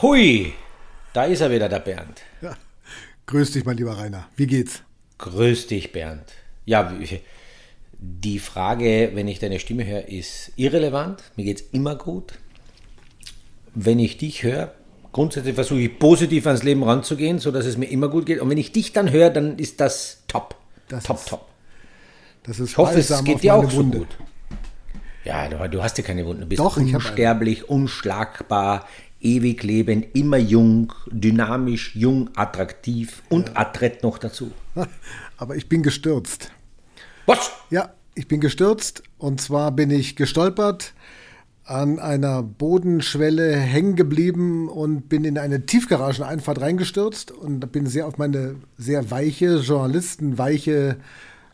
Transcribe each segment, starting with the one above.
Hui, da ist er wieder, der Bernd. Ja. Grüß dich, mein lieber Rainer. Wie geht's? Grüß dich, Bernd. Ja, die Frage, wenn ich deine Stimme höre, ist irrelevant. Mir geht's immer gut. Wenn ich dich höre, grundsätzlich versuche ich positiv ans Leben ranzugehen, sodass es mir immer gut geht. Und wenn ich dich dann höre, dann ist das top. Das top, ist, top. Das ist ich hoffe, es geht dir auch Wunde. so gut. Ja, du, du, hast ja keine Wunden. Du bist Doch, unsterblich, unschlagbar, ewig lebend, immer jung, dynamisch, jung, attraktiv und adrett noch dazu. Aber ich bin gestürzt. Was? Ja, ich bin gestürzt und zwar bin ich gestolpert, an einer Bodenschwelle hängen geblieben und bin in eine Tiefgarageneinfahrt reingestürzt und bin sehr auf meine sehr weiche, journalistenweiche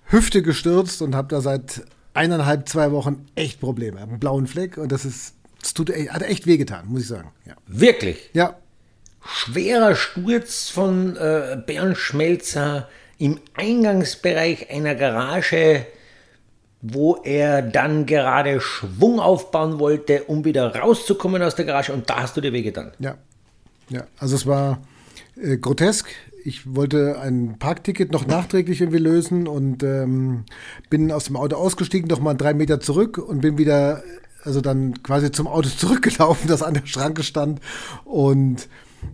Hüfte gestürzt und habe da seit eineinhalb, zwei Wochen echt Probleme. Einen blauen Fleck und das ist, das tut, hat echt wehgetan, muss ich sagen. Ja. Wirklich? ja, Schwerer Sturz von äh, Bernd Schmelzer im Eingangsbereich einer Garage, wo er dann gerade Schwung aufbauen wollte, um wieder rauszukommen aus der Garage und da hast du dir wehgetan. Ja, ja. Also es war äh, grotesk. Ich wollte ein Parkticket noch nachträglich irgendwie lösen und ähm, bin aus dem Auto ausgestiegen, noch mal drei Meter zurück und bin wieder, also dann quasi zum Auto zurückgelaufen, das an der Schranke stand und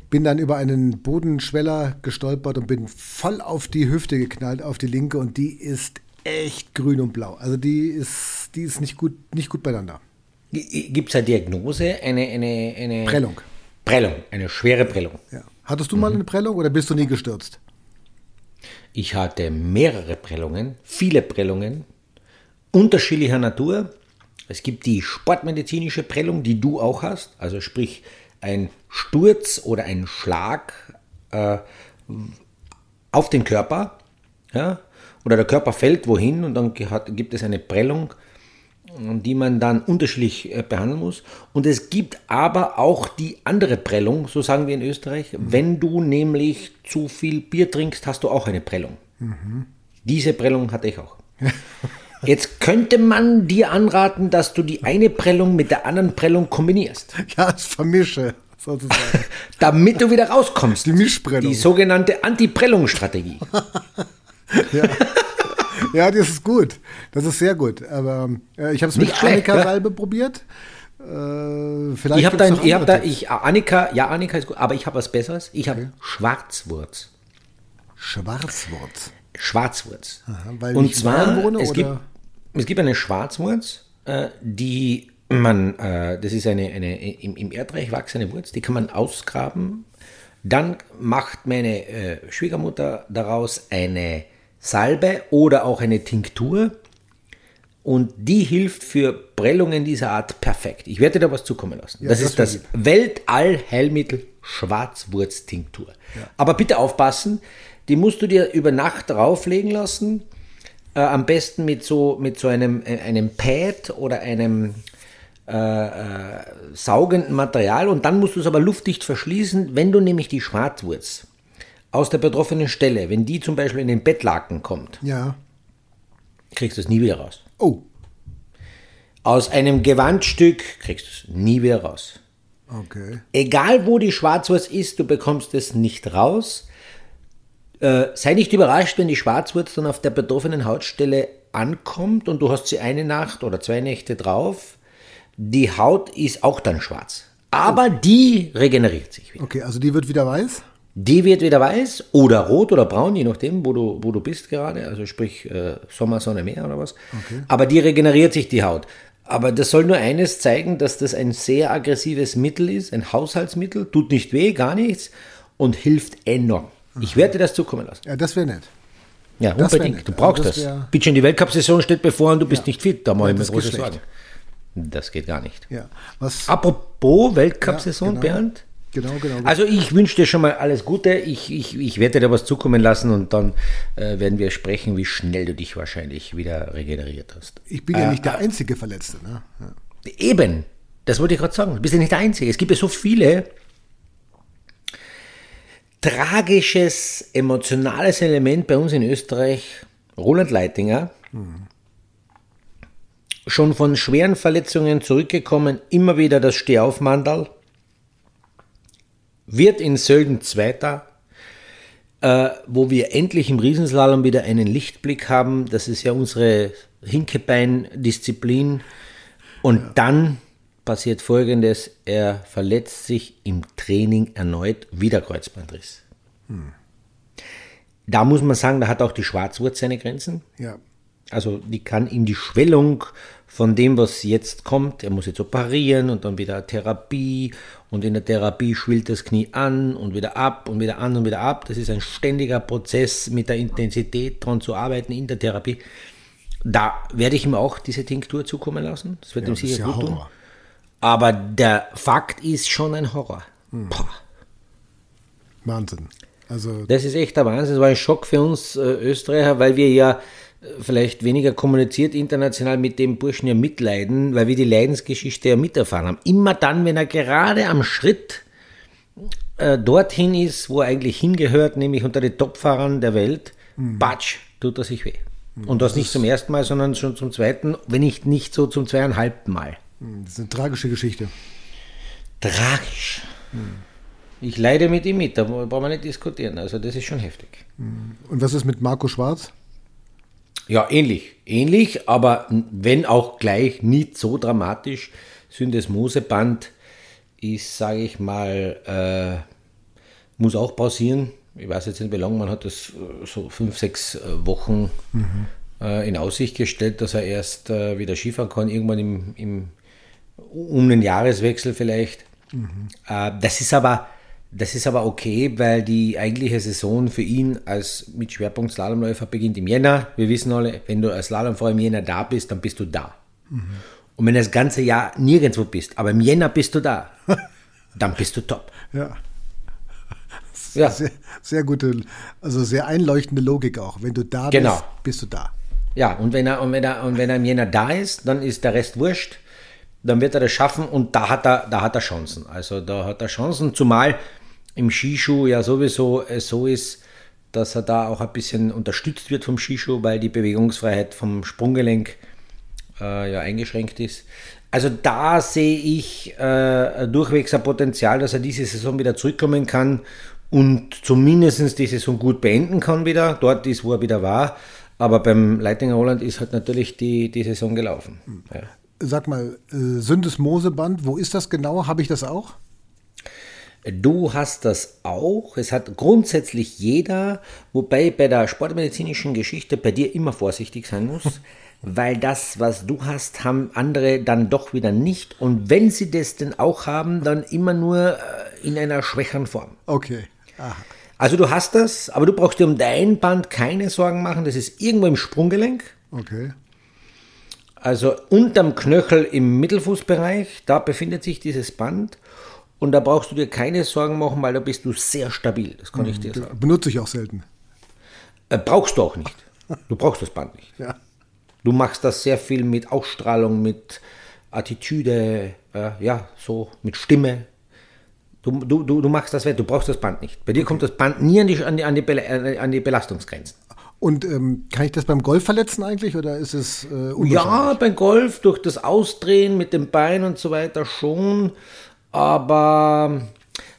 bin dann über einen Bodenschweller gestolpert und bin voll auf die Hüfte geknallt, auf die linke und die ist echt grün und blau. Also die ist, die ist nicht gut, nicht gut beieinander. Gibt es eine Diagnose? Eine, eine, eine Prellung. Prellung, eine schwere Prellung. Ja. Hattest du mal eine Prellung oder bist du nie gestürzt? Ich hatte mehrere Prellungen, viele Prellungen, unterschiedlicher Natur. Es gibt die sportmedizinische Prellung, die du auch hast, also sprich ein Sturz oder ein Schlag äh, auf den Körper, ja, oder der Körper fällt wohin und dann hat, gibt es eine Prellung, die man dann unterschiedlich äh, behandeln muss. Und es gibt aber auch die andere Prellung, so sagen wir in Österreich. Wenn du nämlich zu viel Bier trinkst, hast du auch eine Prellung. Diese Prellung hatte ich auch. Jetzt könnte man dir anraten, dass du die eine Prellung mit der anderen Prellung kombinierst, Ja, das vermische, sozusagen. damit du wieder rauskommst. Die Mischprellung. Die sogenannte Anti-Prellung-Strategie. Ja, das ist gut. Das ist sehr gut. Aber äh, ich habe es mit schlecht, ja. Annika-Salbe probiert. Äh, vielleicht Ich habe da, ich hab da, ich, Annika, ja, Annika ist gut, aber ich habe was Besseres. Ich habe Schwarzwurz. Schwarzwurz. Schwarzwurz. Aha, weil Und zwar, wohne, es, gibt, oder? Es gibt eine Schwarzwurz, äh, die man, äh, das ist eine, eine im, Erdreich wachsende Wurz, die kann man ausgraben. Dann macht meine äh, Schwiegermutter daraus eine Salbe oder auch eine Tinktur. Und die hilft für Prellungen dieser Art perfekt. Ich werde dir da was zukommen lassen. Ja, das, das ist das. Weltallheilmittel Schwarzwurztinktur. Aber bitte aufpassen, die musst du dir über Nacht drauflegen lassen. Äh, am besten mit so, mit so einem, äh, einem Pad oder einem äh, äh, saugenden Material. Und dann musst du es aber luftdicht verschließen, wenn du nämlich die Schwarzwurz aus der betroffenen Stelle, wenn die zum Beispiel in den Bettlaken kommt, Ja. kriegst du es nie wieder raus. Oh, Aus einem Gewandstück kriegst du es nie wieder raus. okay. Egal wo die Schwarzwurz ist, du bekommst es nicht raus. Äh, sei nicht überrascht, wenn die Schwarzwurz dann auf der betroffenen Hautstelle ankommt und du hast sie eine Nacht oder zwei Nächte drauf. Die Haut ist auch dann schwarz. Aber die regeneriert sich wieder. Okay, also die wird wieder weiß? Die wird wieder weiß oder rot oder braun, je nachdem, wo du, wo du bist gerade. Also sprich äh, Sommer, Sonne, Meer oder was. Aber die regeneriert sich die Haut. Aber das soll nur eines zeigen, dass das ein sehr aggressives Mittel ist, ein Haushaltsmittel, tut nicht weh, gar nichts und hilft enorm. Ich werde dir das zukommen lassen. Ja, das wäre nett. Ja, Das unbedingt. nett. Du brauchst Also das das. Bitte, die Weltcup-Saison steht bevor und du bist Ja. nicht fit. Da mache Ja, ich mir das große. Sorgen. Das geht gar nicht. Ja. Was? Apropos Weltcup-Saison, Ja, genau. Bernd. Genau, genau. Also ich wünsche dir schon mal alles Gute. Ich, ich, ich werde dir da was zukommen lassen und dann äh, werden wir sprechen, wie schnell du dich wahrscheinlich wieder regeneriert hast. ich bin ja nicht der einzige Verletzte. Ne? Ja. Eben, das wollte ich gerade sagen. Du bist ja nicht der Einzige. Es gibt ja so viele tragisches, emotionales Element bei uns in Österreich. Roland Leitinger, schon von schweren Verletzungen zurückgekommen, immer wieder das Stehaufmandal. wird in Sölden Zweiter, äh, wo wir endlich im Riesenslalom wieder einen Lichtblick haben. Das ist ja unsere Hinkebein-Disziplin. Und ja. dann passiert Folgendes, er verletzt sich im Training erneut, wieder Kreuzbandriss. Hm. Da muss man sagen, da hat auch die Schwarzwurz seine Grenzen. Ja. Also die kann ihm die Schwellung von dem, was jetzt kommt, er muss jetzt operieren und dann wieder Therapie und in der Therapie schwillt das Knie an und wieder ab und wieder an und wieder ab. Das ist ein ständiger Prozess mit der Intensität dran zu arbeiten in der Therapie. Da werde ich ihm auch diese Tinktur zukommen lassen. Das wird ja, ihm sicher ja gut tun. Aber der Fakt ist schon ein Horror. Hm. Wahnsinn. Also das ist echt der Wahnsinn. Das war ein Schock für uns äh, Österreicher, weil wir ja vielleicht weniger kommuniziert international mit dem Burschen ja mitleiden, weil wir die Leidensgeschichte ja miterfahren haben. Immer dann, wenn er gerade am Schritt äh, dorthin ist, wo er eigentlich hingehört, nämlich unter den Topfahrern der Welt, mhm. batsch, tut er sich weh. Mhm. Und das, das nicht zum ersten Mal, sondern schon zum zweiten, wenn nicht, nicht so zum zweieinhalbten Mal. Mhm, das ist eine tragische Geschichte. Tragisch. Mhm. Ich leide mit ihm mit, da brauchen wir nicht diskutieren. Also das ist schon heftig. Mhm. Und was ist mit Marco Schwarz? Ja, ähnlich. Ähnlich, aber wenn auch gleich nicht so dramatisch. Syndesmoseband ist, sage ich mal, äh, muss auch pausieren. Ich weiß jetzt nicht, wie lange, man hat das äh, so fünf, sechs äh, Wochen mhm. äh, in Aussicht gestellt, dass er erst äh, wieder Skifahren kann, irgendwann im, im, um den Jahreswechsel vielleicht. Mhm. Äh, das ist aber das ist aber okay, weil die eigentliche Saison für ihn als mit Schwerpunkt Slalomläufer beginnt im Jänner. Wir wissen alle, wenn du als Slalomfahrer im Jänner da bist, dann bist du da. Mhm. Und wenn du das ganze Jahr nirgendwo bist, aber im Jänner bist du da, dann bist du top. Ja. Ja. Sehr, sehr gute, also sehr einleuchtende Logik auch. Wenn du da genau. bist, bist du da. Ja, und wenn er, und wenn er, und wenn er im Jänner da ist, dann ist der Rest wurscht. Dann wird er das schaffen und da hat er, da hat er Chancen. Also da hat er Chancen, zumal im Skischuh ja sowieso äh, so ist, dass er da auch ein bisschen unterstützt wird vom Skischuh, weil die Bewegungsfreiheit vom Sprunggelenk äh, ja eingeschränkt ist. Also da sehe ich äh, durchwegs ein Potenzial, dass er diese Saison wieder zurückkommen kann und zumindest die Saison gut beenden kann wieder, dort ist, wo er wieder war. Aber beim Leitinger Holland ist halt natürlich die, die Saison gelaufen. Ja. Sag mal, äh, Syndesmoseband, wo ist das genau? Habe ich das auch? Du hast das auch. Es hat grundsätzlich jeder, wobei bei der sportmedizinischen Geschichte bei dir immer vorsichtig sein muss, weil das, was du hast, haben andere dann doch wieder nicht. Und wenn sie das denn auch haben, dann immer nur äh, in einer schwächeren Form. Okay. Aha. Also du hast das, aber du brauchst dir um dein Band keine Sorgen machen. Das ist irgendwo im Sprunggelenk. Okay. Also unterm Knöchel im Mittelfußbereich, da befindet sich dieses Band. Und da brauchst du dir keine Sorgen machen, weil da bist du sehr stabil. Das kann mhm, ich dir sagen. Benutze ich auch selten. Äh, brauchst du auch nicht. Du brauchst das Band nicht. Ja. Du machst das sehr viel mit Ausstrahlung, mit Attitüde, äh, ja, so mit Stimme. Du, du, du, machst das, du brauchst das Band nicht. Bei dir okay. kommt das Band nie an die, an die, an die, äh, an die Belastungsgrenzen. Und ähm, kann ich das beim Golf verletzen eigentlich oder ist es äh, Ja, beim Golf durch das Ausdrehen mit dem Bein und so weiter schon aber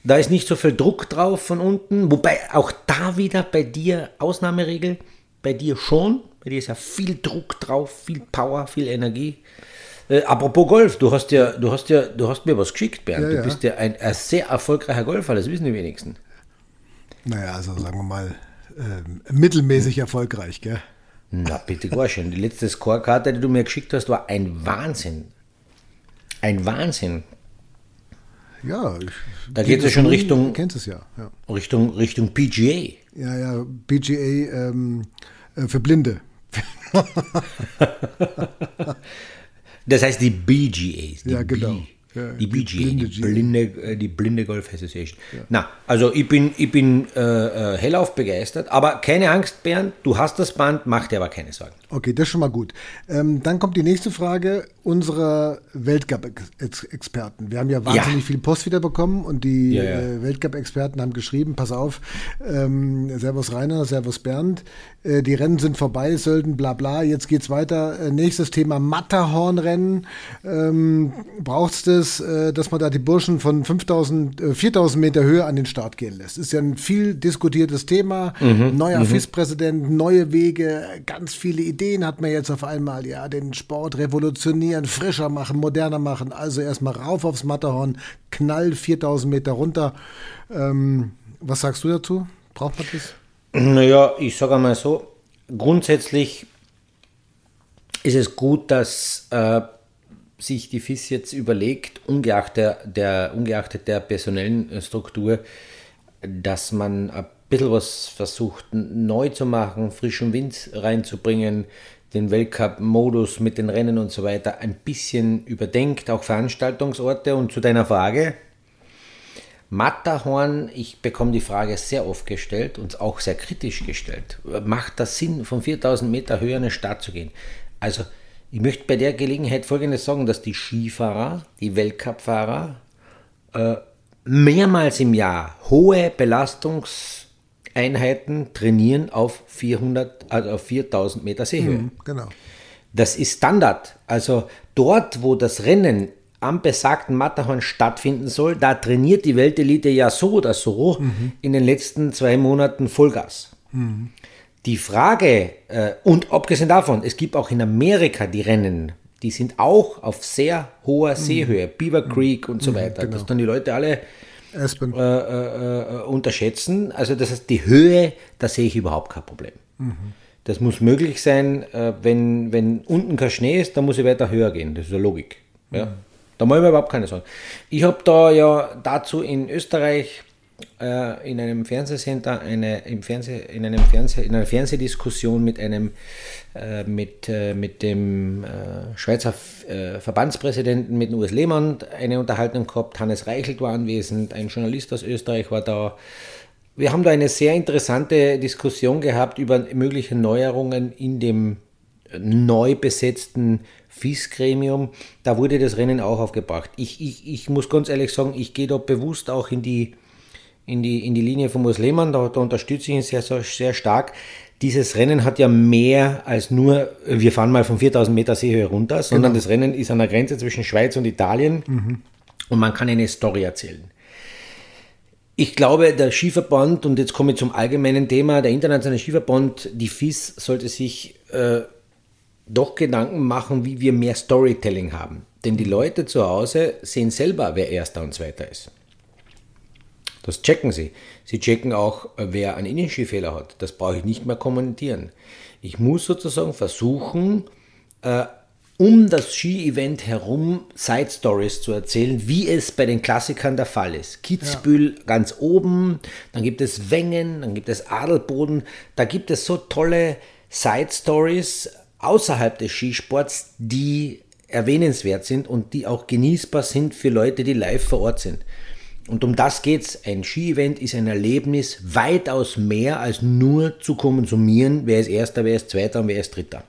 da ist nicht so viel Druck drauf von unten. Wobei auch da wieder bei dir Ausnahmeregel, bei dir schon. Bei dir ist ja viel Druck drauf, viel Power, viel Energie. Äh, apropos Golf, du hast ja, du hast ja, du hast mir was geschickt, Bernd. Ja, du ja. bist ja ein, ein, sehr erfolgreicher Golfer, das wissen die wenigsten. Naja, also sagen wir mal, äh, mittelmäßig erfolgreich, gell? Na, bitte gar schön. Die letzte Scorekarte, die du mir geschickt hast, war ein Wahnsinn. Ein Wahnsinn. Ja, ich, da geht es schon Richtung. Du kennst es ja, ja. Richtung, Richtung PGA. Ja, ja, PGA ähm, äh, für Blinde. das heißt die BGAs. Die ja, genau. B ja, die, BGA, die blinde, die blinde, äh, die blinde Golf Association. Ja. Na, also ich bin, ich bin äh, äh, hellauf begeistert, aber keine Angst, Bernd, du hast das Band, mach dir aber keine Sorgen. Okay, das ist schon mal gut. Ähm, dann kommt die nächste Frage unserer Weltcup-Experten. Wir haben ja wahnsinnig ja. viel Post wieder bekommen und die ja, äh, Weltcup-Experten haben geschrieben, pass auf, ähm, Servus Rainer, Servus Bernd, äh, die Rennen sind vorbei, Sölden, bla bla, jetzt geht's weiter. Äh, nächstes Thema Matterhornrennen. Ähm, brauchst du es, äh, dass man da die Burschen von 5000, äh, 4000 Meter Höhe an den Start gehen lässt. Ist ja ein viel diskutiertes Thema. Mhm. Neuer mhm. FIS-Präsident, neue Wege, ganz viele Ideen hat man jetzt auf einmal. Ja, den Sport revolutionieren, frischer machen, moderner machen. Also erstmal rauf aufs Matterhorn, knall 4000 Meter runter. Ähm, was sagst du dazu? Braucht man das? Naja, ich sage einmal so, grundsätzlich ist es gut, dass äh, sich die FIS jetzt überlegt, ungeachtet der, ungeachtet der personellen äh, Struktur, dass man ein bisschen was versucht neu zu machen, frischen Wind reinzubringen, den Weltcup-Modus mit den Rennen und so weiter ein bisschen überdenkt, auch Veranstaltungsorte. Und zu deiner Frage, Matterhorn, ich bekomme die Frage sehr oft gestellt und auch sehr kritisch gestellt. Macht das Sinn, von 4000 Meter höher in eine Stadt zu gehen? Also, ich möchte bei der Gelegenheit Folgendes sagen, dass die Skifahrer, die Weltcupfahrer, äh, mehrmals im Jahr hohe Belastungseinheiten trainieren auf 400, also auf 4000 Meter Seehöhe. Mhm, genau. Das ist Standard. Also dort, wo das Rennen am besagten Matterhorn stattfinden soll, da trainiert die Weltelite ja so oder so mhm. in den letzten zwei Monaten Vollgas. Mhm. Die Frage, äh, und abgesehen davon, es gibt auch in Amerika die Rennen, die sind auch auf sehr hoher mhm. Seehöhe, Beaver mhm. Creek und so mhm, weiter, genau. dass dann die Leute alle äh, äh, äh, unterschätzen. Also das heißt, die Höhe, da sehe ich überhaupt kein Problem. Mhm. Das muss möglich sein, äh, wenn, wenn unten kein Schnee ist, dann muss ich weiter höher gehen. Das ist ja Logik. Ja. Da mache ich mir überhaupt keine Sorgen. Ich habe da ja dazu in Österreich äh, in einem Fernsehcenter eine, im Fernseh, in, einem Fernseh, in einer Fernsehdiskussion mit einem äh, mit, äh, mit dem äh, Schweizer äh, Verbandspräsidenten, mit Urs Lehmann, eine Unterhaltung gehabt. Hannes Reichelt war anwesend, ein Journalist aus Österreich war da. Wir haben da eine sehr interessante Diskussion gehabt über mögliche Neuerungen in dem neu besetzten FIS-Gremium, da wurde das Rennen auch aufgebracht. Ich, ich, ich muss ganz ehrlich sagen, ich gehe da bewusst auch in die, in die, in die Linie von Muslimen, da, da unterstütze ich ihn sehr, sehr, sehr stark. Dieses Rennen hat ja mehr als nur, wir fahren mal von 4000 Meter Seehöhe runter, sondern genau. das Rennen ist an der Grenze zwischen Schweiz und Italien mhm. und man kann eine Story erzählen. Ich glaube, der Skiverband, und jetzt komme ich zum allgemeinen Thema, der internationale Skiverband, die FIS, sollte sich äh, doch Gedanken machen, wie wir mehr Storytelling haben. Denn die Leute zu Hause sehen selber, wer Erster und Zweiter ist. Das checken sie. Sie checken auch, wer einen Innenskifehler hat. Das brauche ich nicht mehr kommentieren. Ich muss sozusagen versuchen, äh, um das Ski-Event herum Side Stories zu erzählen, wie es bei den Klassikern der Fall ist. Kitzbühel ja. ganz oben, dann gibt es Wengen, dann gibt es Adelboden, da gibt es so tolle Side Stories, außerhalb des Skisports, die erwähnenswert sind und die auch genießbar sind für Leute, die live vor Ort sind. Und um das geht's. Ein Ski-Event ist ein Erlebnis weitaus mehr als nur zu konsumieren, wer ist Erster, wer ist Zweiter und wer ist Dritter.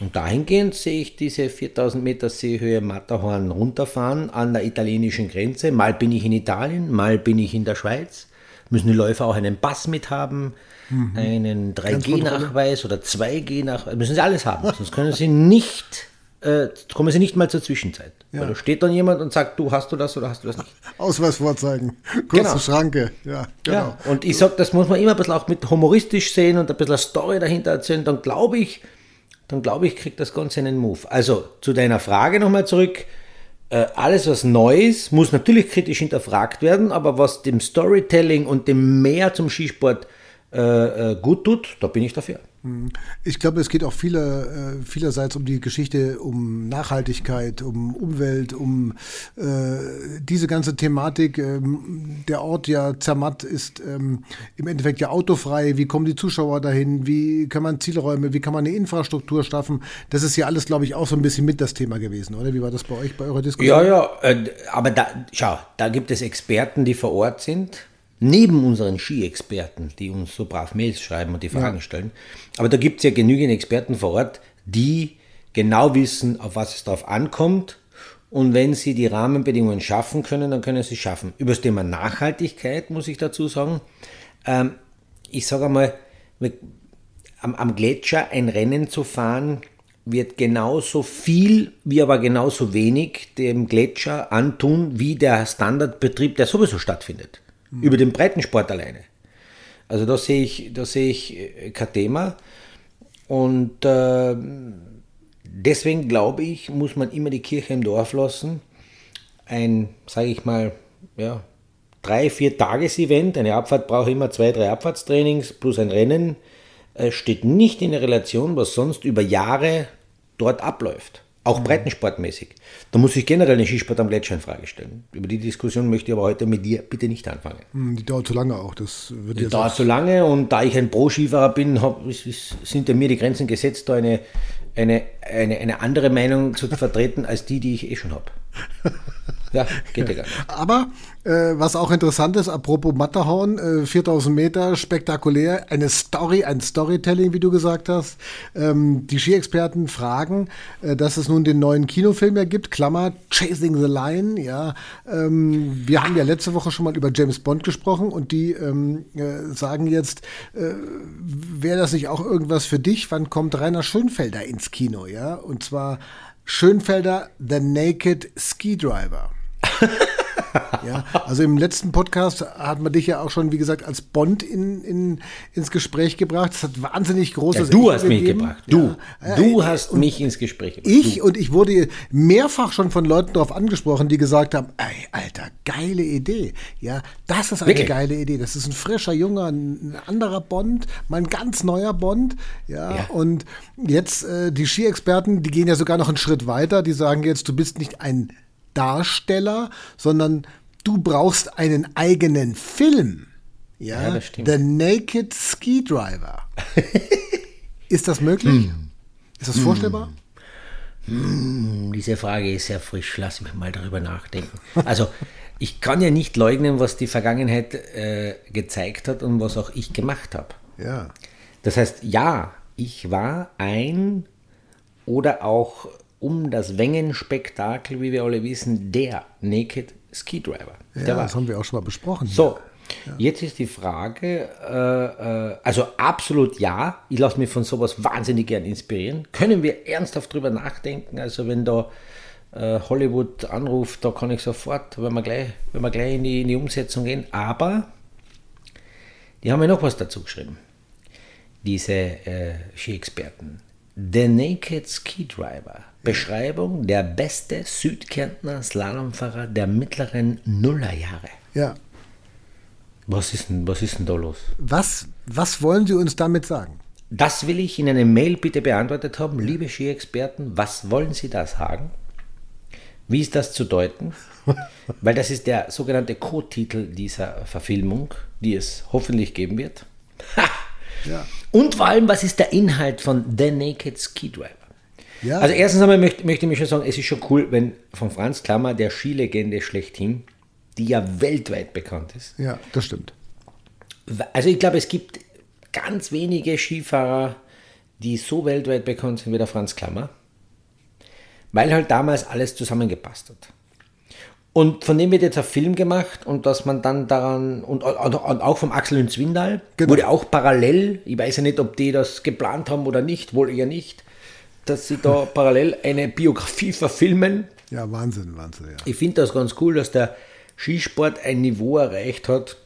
Und dahingehend sehe ich diese 4000 Meter Seehöhe Matterhorn runterfahren an der italienischen Grenze. Mal bin ich in Italien, mal bin ich in der Schweiz. Müssen die Läufer auch einen Pass mithaben mhm. einen 3G-Nachweis oder 2G-Nachweis, müssen sie alles haben, sonst können sie nicht, äh, kommen sie nicht mal zur Zwischenzeit. Ja. Weil da steht dann jemand und sagt, du hast du das oder hast du das nicht. Ausweis vorzeigen, kurze genau. Schranke, ja, genau. Ja, und ich sage, das muss man immer ein bisschen auch mit humoristisch sehen und ein bisschen eine Story dahinter erzählen, dann glaube ich, dann glaube ich, kriegt das Ganze einen Move. Also zu deiner Frage nochmal zurück. Äh, alles, was neu ist, muss natürlich kritisch hinterfragt werden, aber was dem Storytelling und dem Mehr zum Skisport äh, äh, gut tut, da bin ich dafür. Hm. Ich glaube, es geht auch viele, äh, vielerseits um die Geschichte, um Nachhaltigkeit, um Umwelt, um äh, diese ganze Thematik. Ähm, der Ort ja Zermatt ist ähm, im Endeffekt ja autofrei. Wie kommen die Zuschauer dahin? Wie kann man Zielräume, wie kann man eine Infrastruktur schaffen? Das ist ja alles, glaube ich, auch so ein bisschen mit das Thema gewesen, oder? Wie war das bei euch, bei eurer Diskussion? Ja, ja, äh, aber da, schau, da gibt es Experten, die vor Ort sind neben unseren Ski-Experten, die uns so brav Mails schreiben und die Fragen ja. stellen, aber da gibt es ja genügend Experten vor Ort, die genau wissen, auf was es drauf ankommt. Und wenn sie die Rahmenbedingungen schaffen können, dann können sie es schaffen. Über das Thema Nachhaltigkeit muss ich dazu sagen. Ähm, ich sage einmal, am, am Gletscher ein Rennen zu fahren, wird genauso viel wie aber genauso wenig dem Gletscher antun, wie der Standardbetrieb, der sowieso stattfindet. Mhm. Über den Breitensport alleine. Also da sehe ich, da sehe ich äh, kein Thema. Und äh, deswegen glaube ich, muss man immer die Kirche im Dorf lassen. Ein, sage ich mal, ja, drei, vier Tages-Event. Eine Abfahrt braucht immer zwei, drei Abfahrtstrainings plus ein Rennen. Äh, steht nicht in der Relation, was sonst über Jahre dort abläuft. Auch breitensportmäßig. Da muss ich generell den Skisport am Gletscher in Frage stellen. Über die Diskussion möchte ich aber heute mit dir bitte nicht anfangen. Hm, die dauert zu lange auch. Das wird die dauert zu lange und da ich ein Pro-Skifahrer bin, hab, sind ja mir die Grenzen gesetzt, da eine, eine, eine, eine andere Meinung zu vertreten als die, die ich eh schon habe. Ja, geht ja gar nicht. Aber äh, was auch interessant ist, apropos Matterhorn, äh, 4000 Meter, spektakulär, eine Story, ein Storytelling, wie du gesagt hast. Ähm, die Ski-Experten fragen, äh, dass es nun den neuen Kinofilm ja gibt, Klammer, Chasing the Line, ja. Ähm, wir haben ja letzte Woche schon mal über James Bond gesprochen und die ähm, äh, sagen jetzt, äh, wäre das nicht auch irgendwas für dich? Wann kommt Rainer Schönfelder ins Kino, ja? Und zwar Schönfelder The Naked Ski Driver. Ja, also im letzten Podcast hat man dich ja auch schon, wie gesagt, als Bond in, in, ins Gespräch gebracht. Das hat wahnsinnig großes. Ja, du hast mich gebracht. Du. Ja. Du hast und mich ins Gespräch gebracht. Ich du. und ich wurde mehrfach schon von Leuten darauf angesprochen, die gesagt haben: Ey, Alter, geile Idee. Ja, das ist eine Wirklich? geile Idee. Das ist ein frischer, junger, ein anderer Bond, mein ganz neuer Bond. Ja, ja. und jetzt äh, die Ski-Experten, die gehen ja sogar noch einen Schritt weiter. Die sagen jetzt, du bist nicht ein Darsteller, sondern du brauchst einen eigenen Film. Ja, ja das stimmt. The Naked Ski Driver. ist das möglich? Hm. Ist das vorstellbar? Hm, diese Frage ist sehr frisch. Lass mich mal darüber nachdenken. Also, ich kann ja nicht leugnen, was die Vergangenheit äh, gezeigt hat und was auch ich gemacht habe. Ja. Das heißt, ja, ich war ein oder auch um das Wengenspektakel, wie wir alle wissen, der Naked Ski Driver. Ja, das haben wir auch schon mal besprochen. So, ja. jetzt ist die Frage, äh, äh, also absolut ja, ich lasse mich von sowas wahnsinnig gern inspirieren. Können wir ernsthaft drüber nachdenken? Also wenn da äh, Hollywood anruft, da kann ich sofort, wenn wir gleich, wenn wir gleich in, die, in die Umsetzung gehen. Aber die haben mir noch was dazu geschrieben, diese äh, Ski-Experten. The Naked Ski Driver Beschreibung der beste Südkärntner Slalomfahrer der mittleren Nullerjahre. Ja. Was ist denn, was ist denn da los? Was, was wollen Sie uns damit sagen? Das will ich in einer Mail bitte beantwortet haben. Liebe Ski-Experten, was wollen Sie da sagen? Wie ist das zu deuten? Weil das ist der sogenannte Co-Titel dieser Verfilmung, die es hoffentlich geben wird. Ja. Und vor allem, was ist der Inhalt von The Naked Ski Driver? Ja. Also erstens einmal möchte, möchte ich mich schon sagen, es ist schon cool, wenn von Franz Klammer, der Skilegende schlechthin, die ja weltweit bekannt ist. Ja, das stimmt. Also ich glaube, es gibt ganz wenige Skifahrer, die so weltweit bekannt sind wie der Franz Klammer, weil halt damals alles zusammengepasst hat. Und von dem wird jetzt ein Film gemacht und dass man dann daran, und, und auch vom Axel und Zwindal, genau. wurde auch parallel, ich weiß ja nicht, ob die das geplant haben oder nicht, wohl eher nicht, dass sie da parallel eine Biografie verfilmen. Ja, Wahnsinn, Wahnsinn. Ja. Ich finde das ganz cool, dass der Skisport ein Niveau erreicht hat,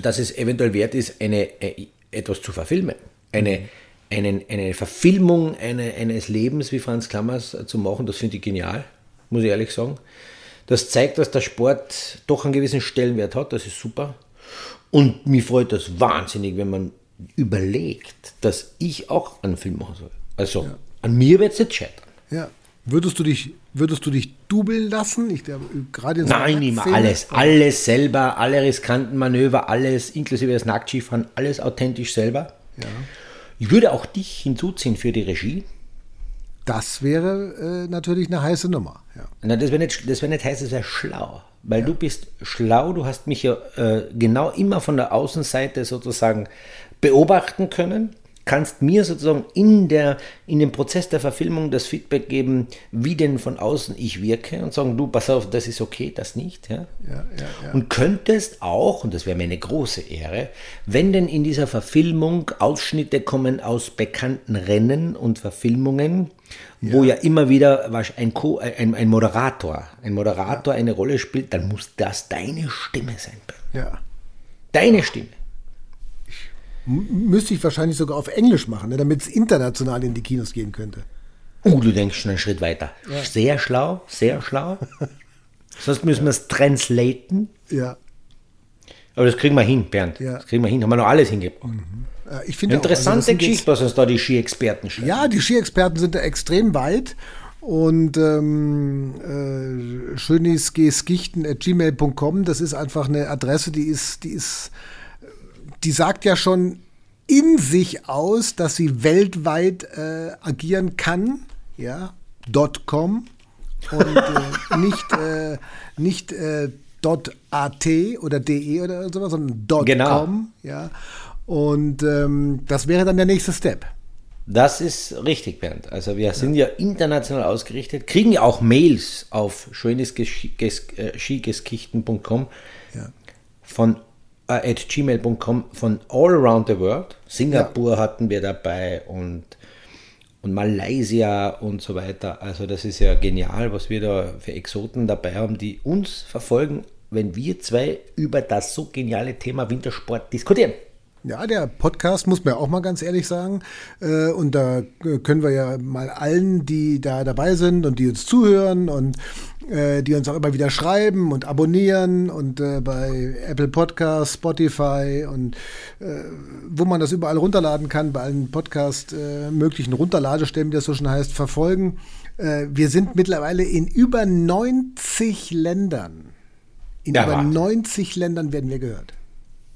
dass es eventuell wert ist, eine, äh, etwas zu verfilmen. Eine, einen, eine Verfilmung eine, eines Lebens wie Franz Klammers zu machen, das finde ich genial, muss ich ehrlich sagen. Das zeigt, dass der Sport doch einen gewissen Stellenwert hat, das ist super. Und mich freut das wahnsinnig, wenn man überlegt, dass ich auch einen Film machen soll. Also, ja. An mir wird es jetzt scheitern. Ja. Würdest du dich, würdest du dich dubeln lassen? Ich, gerade so Nein, immer alles. Alles selber, alle riskanten Manöver, alles, inklusive das Nacktskifahren, alles authentisch selber. Ja. Ich würde auch dich hinzuziehen für die Regie. Das wäre äh, natürlich eine heiße Nummer. Ja. Na, das wäre nicht, wär nicht heiß, das wäre schlau. Weil ja. du bist schlau, du hast mich ja äh, genau immer von der Außenseite sozusagen beobachten können kannst mir sozusagen in, der, in dem Prozess der Verfilmung das Feedback geben, wie denn von außen ich wirke und sagen, du, pass auf, das ist okay, das nicht. Ja? Ja, ja, ja. Und könntest auch, und das wäre mir eine große Ehre, wenn denn in dieser Verfilmung Ausschnitte kommen aus bekannten Rennen und Verfilmungen, wo ja immer wieder ein, Co ein, ein Moderator, ein Moderator eine Rolle spielt, dann muss das deine Stimme sein. Ja. Deine Stimme. Müsste ich wahrscheinlich sogar auf Englisch machen, ne, damit es international in die Kinos gehen könnte. Oh, du denkst schon einen Schritt weiter. Ja. Sehr schlau, sehr schlau. Sonst müssen wir es translaten. Ja. Aber das kriegen wir hin, Bernd. Ja. Das kriegen wir hin. Haben wir noch alles hingebracht. Äh, Ich finde auch, also Interessante sind jetzt- Geschichte, was uns da die Ski-Experten schreiben. Ja, die Skiexperten sind da extrem weit. Und ähm, äh, schönisgskichten.gmail.com, das ist einfach eine Adresse, die ist, die ist, die sagt ja schon in sich aus, dass sie weltweit äh, agieren kann, ja, .com und äh, nicht, äh, nicht äh, .at oder .de oder sowas, sondern Genau. .com, ja. Und ähm, das wäre dann der nächste Step. Das ist richtig, Bernd. Also wir sind ja international ausgerichtet, kriegen ja auch Mails auf schönesskichten.com Ja. von äh, at gmail.com von all around the world. Singapur hatten wir dabei und, und Malaysia und so weiter. Also das ist ja genial, was wir da für Exoten dabei haben, die uns verfolgen, wenn wir zwei über das so geniale Thema Wintersport diskutieren. Ja, der Podcast muss man auch mal ganz ehrlich sagen. Äh, Und da äh, können wir ja mal allen, die da dabei sind und die uns zuhören und äh, die uns auch immer wieder schreiben und abonnieren und äh, bei Apple Podcasts, Spotify und äh, wo man das überall runterladen kann, bei allen Podcast äh, möglichen Runterladestellen, wie das so schon heißt, verfolgen. Wir sind mittlerweile in über 90 Ländern. In Ja, über Wahnsinn. 90 Ländern werden wir gehört.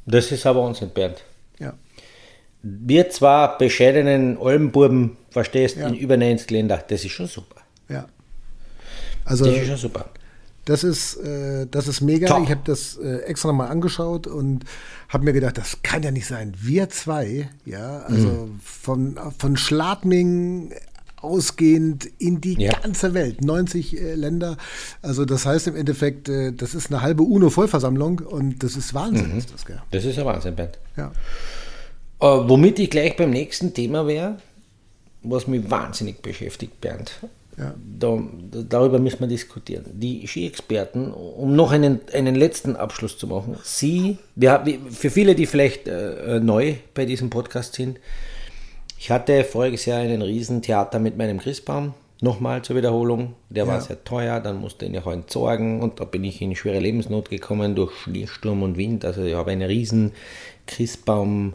Das ist aber Unsinn, Bernd. Wir zwar bescheidenen Oldenburben, verstehst, Ja. in über 90 Länder, das ist schon super. Ja. Also Das ist schon super. das ist, äh, das ist mega. Top. Ich habe das äh, extra nochmal angeschaut und habe mir gedacht, das kann ja nicht sein. Wir zwei, ja, also Mhm. von, von Schladming ausgehend in die Ja. ganze Welt, 90 äh, Länder. Also das heißt im Endeffekt, äh, das ist eine halbe UNO-Vollversammlung und das ist Wahnsinn. Mhm. Ist das, gell? Das ist ein Wahnsinn, Bernd. Ja. Äh, womit ich gleich beim nächsten Thema wäre, was mich wahnsinnig beschäftigt, Bernd. Ja. Da, darüber müssen wir diskutieren. Die Ski-Experten, um noch einen, einen letzten Abschluss zu machen, Sie, wir, für viele, die vielleicht äh, neu bei diesem Podcast sind, ich hatte voriges Jahr einen riesen Theater mit meinem Christbaum, nochmal zur Wiederholung. Der war Ja. sehr teuer, dann musste ich ihn auch entsorgen und da bin ich in schwere Lebensnot gekommen durch Schneesturm und Wind. Also ich habe eine riesen Christbaum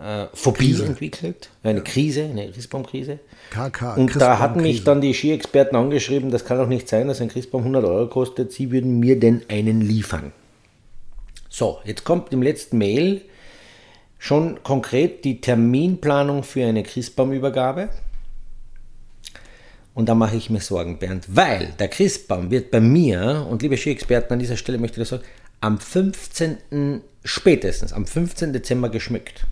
äh, Phobie entwickelt, eine Krise, eine Christbaumkrise. KK, Und da hatten mich dann die Ski-Experten angeschrieben, das kann doch nicht sein, dass ein Christbaum 100 Euro kostet, sie würden mir denn einen liefern. So, jetzt kommt im letzten Mail schon konkret die Terminplanung für eine Christbaumübergabe. Und da mache ich mir Sorgen, Bernd, weil der Christbaum wird bei mir, und liebe Ski-Experten, an dieser Stelle möchte ich das sagen, am 15. spätestens, am 15. Dezember geschmückt.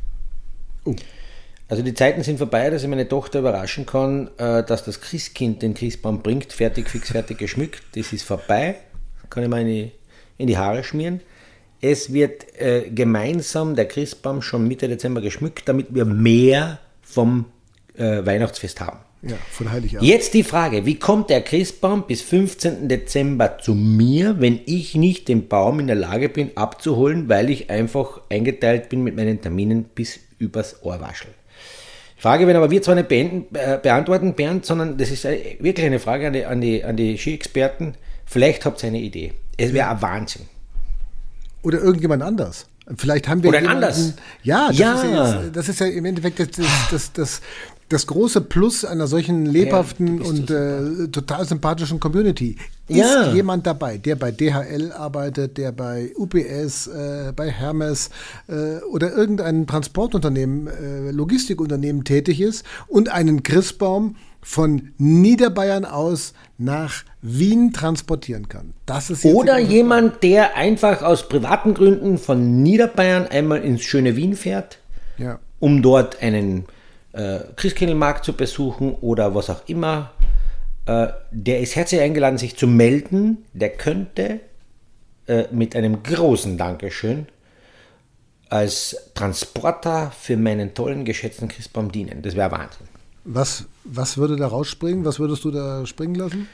Also die Zeiten sind vorbei, dass ich meine Tochter überraschen kann, äh, dass das Christkind den Christbaum bringt, fertig, fix, fertig geschmückt. Das ist vorbei. Kann ich mal in die, in die Haare schmieren. Es wird äh, gemeinsam der Christbaum schon Mitte Dezember geschmückt, damit wir mehr vom äh, Weihnachtsfest haben. Ja, von Heiligabend. Jetzt die Frage, wie kommt der Christbaum bis 15. Dezember zu mir, wenn ich nicht den Baum in der Lage bin abzuholen, weil ich einfach eingeteilt bin mit meinen Terminen bis übers Ohrwaschel? Die Frage werden aber wir zwar nicht beenden, äh, beantworten, Bernd, sondern das ist äh, wirklich eine Frage an die, an die, an die Ski-Experten. Vielleicht habt ihr eine Idee. Es wäre ein Wahnsinn. Oder irgendjemand anders. Vielleicht haben wir Oder ein jemanden- anders. Ja, das, Ja. Ist ja jetzt, das ist ja im Endeffekt das, das, das, das, das große Plus einer solchen lebhaften bist und äh, total sympathischen Community. Ist Ja. jemand dabei, der bei DHL arbeitet, der bei UPS, äh, bei Hermes äh, oder irgendein Transportunternehmen, äh, Logistikunternehmen tätig ist und einen Christbaum von Niederbayern aus nach Wien transportieren kann. Das ist Oder jemand, der einfach aus privaten Gründen von Niederbayern einmal ins schöne Wien fährt Ja. um dort einen äh, Christkindlmarkt zu besuchen oder was auch immer, äh, der ist herzlich eingeladen, sich zu melden. Der könnte äh, mit einem großen Dankeschön als Transporter für meinen tollen, geschätzten Christbaum dienen. Das wäre Wahnsinn. Was, was würde da rausspringen? Was würdest du da springen lassen?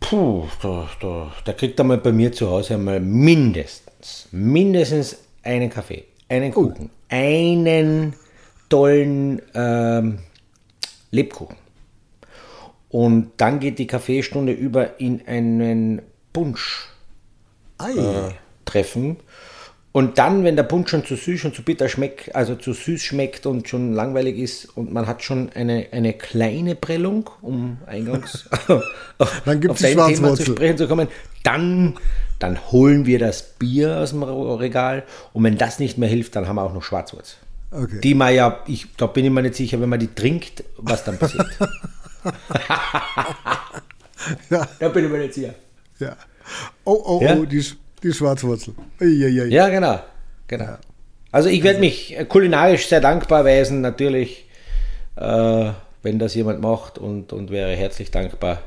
Puh, da, da, da kriegt er mal bei mir zu Hause einmal mindestens, mindestens einen Kaffee, einen Kuchen, oh. einen tollen ähm, Lebkuchen. Und dann geht die Kaffeestunde über in einen Punsch äh. Und dann, wenn der Punsch schon zu süß und zu bitter schmeckt, also zu süß schmeckt und schon langweilig ist und man hat schon eine, eine kleine Prellung, um eingangs dann auf dein Thema zu sprechen zu kommen, dann, dann holen wir das Bier aus dem Regal und wenn das nicht mehr hilft, dann haben wir auch noch Schwarzwurz. Okay. Die man ja, ich, da bin ich mir nicht sicher, wenn man die trinkt, was dann passiert. ja. Da bin ich mir nicht sicher. Ja. Oh, oh, ja? oh, die, die Schwarzwurzel. Eieiei. Ja, genau. genau. Ja. Also ich werde mich kulinarisch sehr dankbar weisen, natürlich, äh, wenn das jemand macht und, und wäre herzlich dankbar,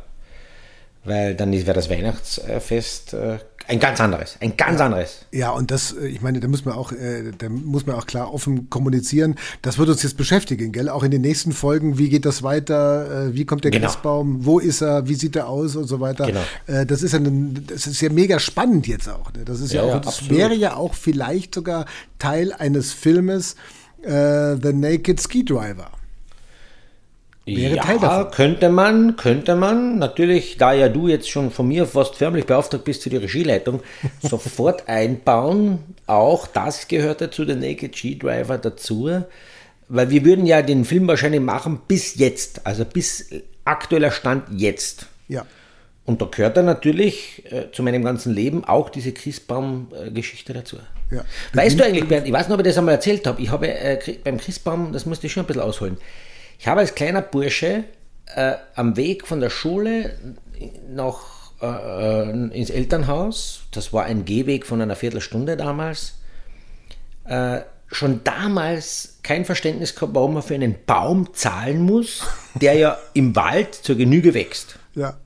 weil dann wäre das Weihnachtsfest äh, ein ganz anderes, ein ganz anderes. Ja, und das, äh, ich meine, da muss man auch, äh, da muss man auch klar offen kommunizieren. Das wird uns jetzt beschäftigen, gell? Auch in den nächsten Folgen. Wie geht das weiter? Äh, wie kommt der genau. Christbaum? Wo ist er? Wie sieht er aus und so weiter? Genau. Das ist ja, das ist ja mega spannend jetzt auch. Ne? Das ist ja, ja auch, das wäre ja auch vielleicht sogar Teil eines Filmes, uh, The Naked Ski Driver. Wäre ja, Teil davon. könnte man, könnte man. Natürlich, da ja du jetzt schon von mir fast förmlich beauftragt bist für die Regieleitung, sofort einbauen. Auch das gehörte zu den Naked G-Driver dazu. Weil wir würden ja den Film wahrscheinlich machen bis jetzt, also bis aktueller Stand jetzt. Ja. Und da gehört dann natürlich äh, zu meinem ganzen Leben auch diese Christbaum-Geschichte dazu. Ja. Weißt du eigentlich, Bernd, ich weiß nicht, ob ich das einmal erzählt habe, ich habe äh, beim Christbaum, das musste ich schon ein bisschen ausholen, ich habe als kleiner Bursche äh, am Weg von der Schule noch äh, äh, ins Elternhaus, das war ein Gehweg von einer Viertelstunde damals, äh, schon damals kein Verständnis gehabt, warum man für einen Baum zahlen muss, der ja im Wald zur Genüge wächst. Ja.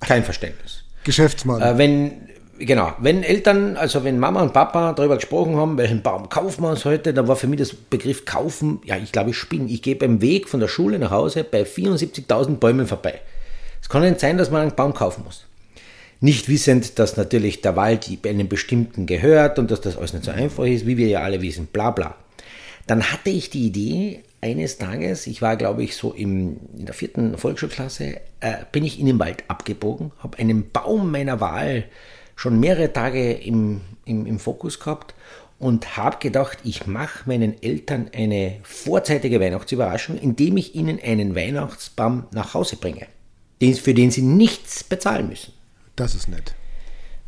Kein Verständnis. Geschäftsmann. Äh, wenn, genau, wenn Eltern, also wenn Mama und Papa darüber gesprochen haben, welchen Baum kaufen wir uns heute, dann war für mich das Begriff kaufen, ja, ich glaube, ich spinne. Ich gehe beim Weg von der Schule nach Hause bei 74.000 Bäumen vorbei. Es kann nicht sein, dass man einen Baum kaufen muss. Nicht wissend, dass natürlich der Wald einem bestimmten gehört und dass das alles nicht so einfach ist, wie wir ja alle wissen, bla bla. Dann hatte ich die Idee, eines Tages, ich war glaube ich so im, in der vierten Volksschulklasse, äh, bin ich in den Wald abgebogen, habe einen Baum meiner Wahl schon mehrere Tage im, im, im Fokus gehabt und habe gedacht, ich mache meinen Eltern eine vorzeitige Weihnachtsüberraschung, indem ich ihnen einen Weihnachtsbaum nach Hause bringe, für den sie nichts bezahlen müssen. Das ist nett.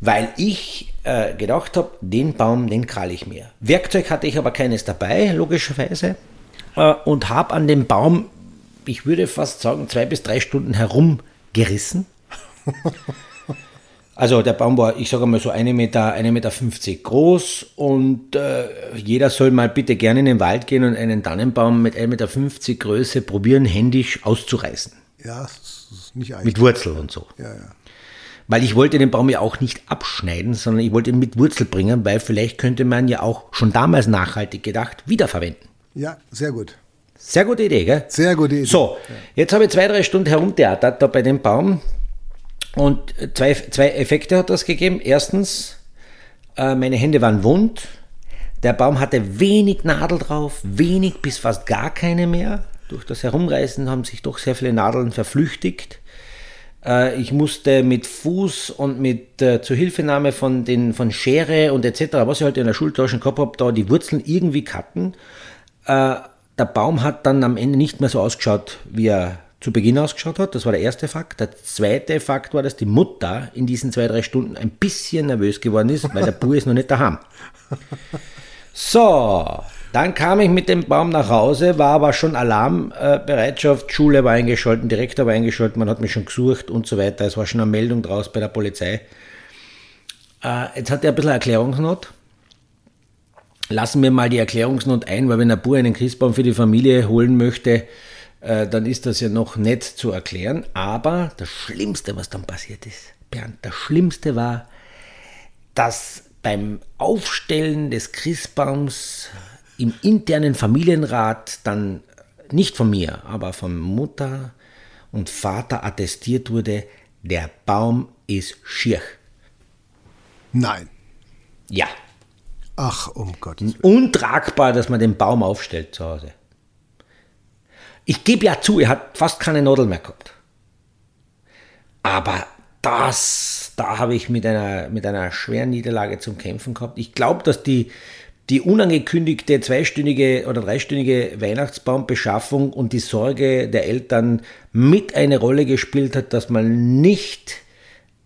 Weil ich äh, gedacht habe, den Baum, den krall ich mir. Werkzeug hatte ich aber keines dabei, logischerweise, äh, und habe an dem Baum, ich würde fast sagen, zwei bis drei Stunden herumgerissen. Also der Baum war, ich sage mal so 1,50 Meter, 1,50 Meter 50 groß und äh, jeder soll mal bitte gerne in den Wald gehen und einen Tannenbaum mit 1,50 Meter Größe probieren, händisch auszureißen. Ja, das ist nicht einfach. Mit Wurzel und so. Ja, ja. Weil ich wollte den Baum ja auch nicht abschneiden, sondern ich wollte ihn mit Wurzel bringen, weil vielleicht könnte man ja auch schon damals nachhaltig gedacht wiederverwenden. Ja, sehr gut. Sehr gute Idee, gell? Sehr gute Idee. So, jetzt habe ich zwei, drei Stunden herumtheatert da bei dem Baum. Und zwei, zwei Effekte hat das gegeben. Erstens, äh, meine Hände waren wund. Der Baum hatte wenig Nadel drauf, wenig bis fast gar keine mehr. Durch das Herumreißen haben sich doch sehr viele Nadeln verflüchtigt. Äh, ich musste mit Fuß und mit äh, Zuhilfenahme von, den, von Schere und etc., was ich halt in der Schultasche gehabt habe, da die Wurzeln irgendwie cutten. Äh, der Baum hat dann am Ende nicht mehr so ausgeschaut, wie er zu Beginn ausgeschaut hat. Das war der erste Fakt. Der zweite Fakt war, dass die Mutter in diesen zwei, drei Stunden ein bisschen nervös geworden ist, weil der Bub ist noch nicht daheim. So, dann kam ich mit dem Baum nach Hause, war aber schon Alarmbereitschaft, Schule war eingeschaltet, Direktor war eingeschaltet, man hat mich schon gesucht und so weiter. Es war schon eine Meldung draus bei der Polizei. Äh, jetzt hat er ein bisschen Erklärungsnot. lassen wir mal die Erklärungsnot ein, weil wenn ein Bauer einen Christbaum für die Familie holen möchte, äh, dann ist das ja noch nett zu erklären. Aber das Schlimmste, was dann passiert ist, Bernd, das Schlimmste war, dass beim Aufstellen des Christbaums im internen Familienrat dann nicht von mir, aber von Mutter und Vater attestiert wurde, der Baum ist schier. Nein. Ja. Ach, um Gottes Willen. Untragbar, dass man den Baum aufstellt zu Hause. Ich gebe ja zu, er hat fast keine Nadel mehr gehabt. Aber das, da habe ich mit einer, mit einer schweren Niederlage zum Kämpfen gehabt. Ich glaube, dass die, die unangekündigte zweistündige oder dreistündige Weihnachtsbaumbeschaffung und die Sorge der Eltern mit eine Rolle gespielt hat, dass man nicht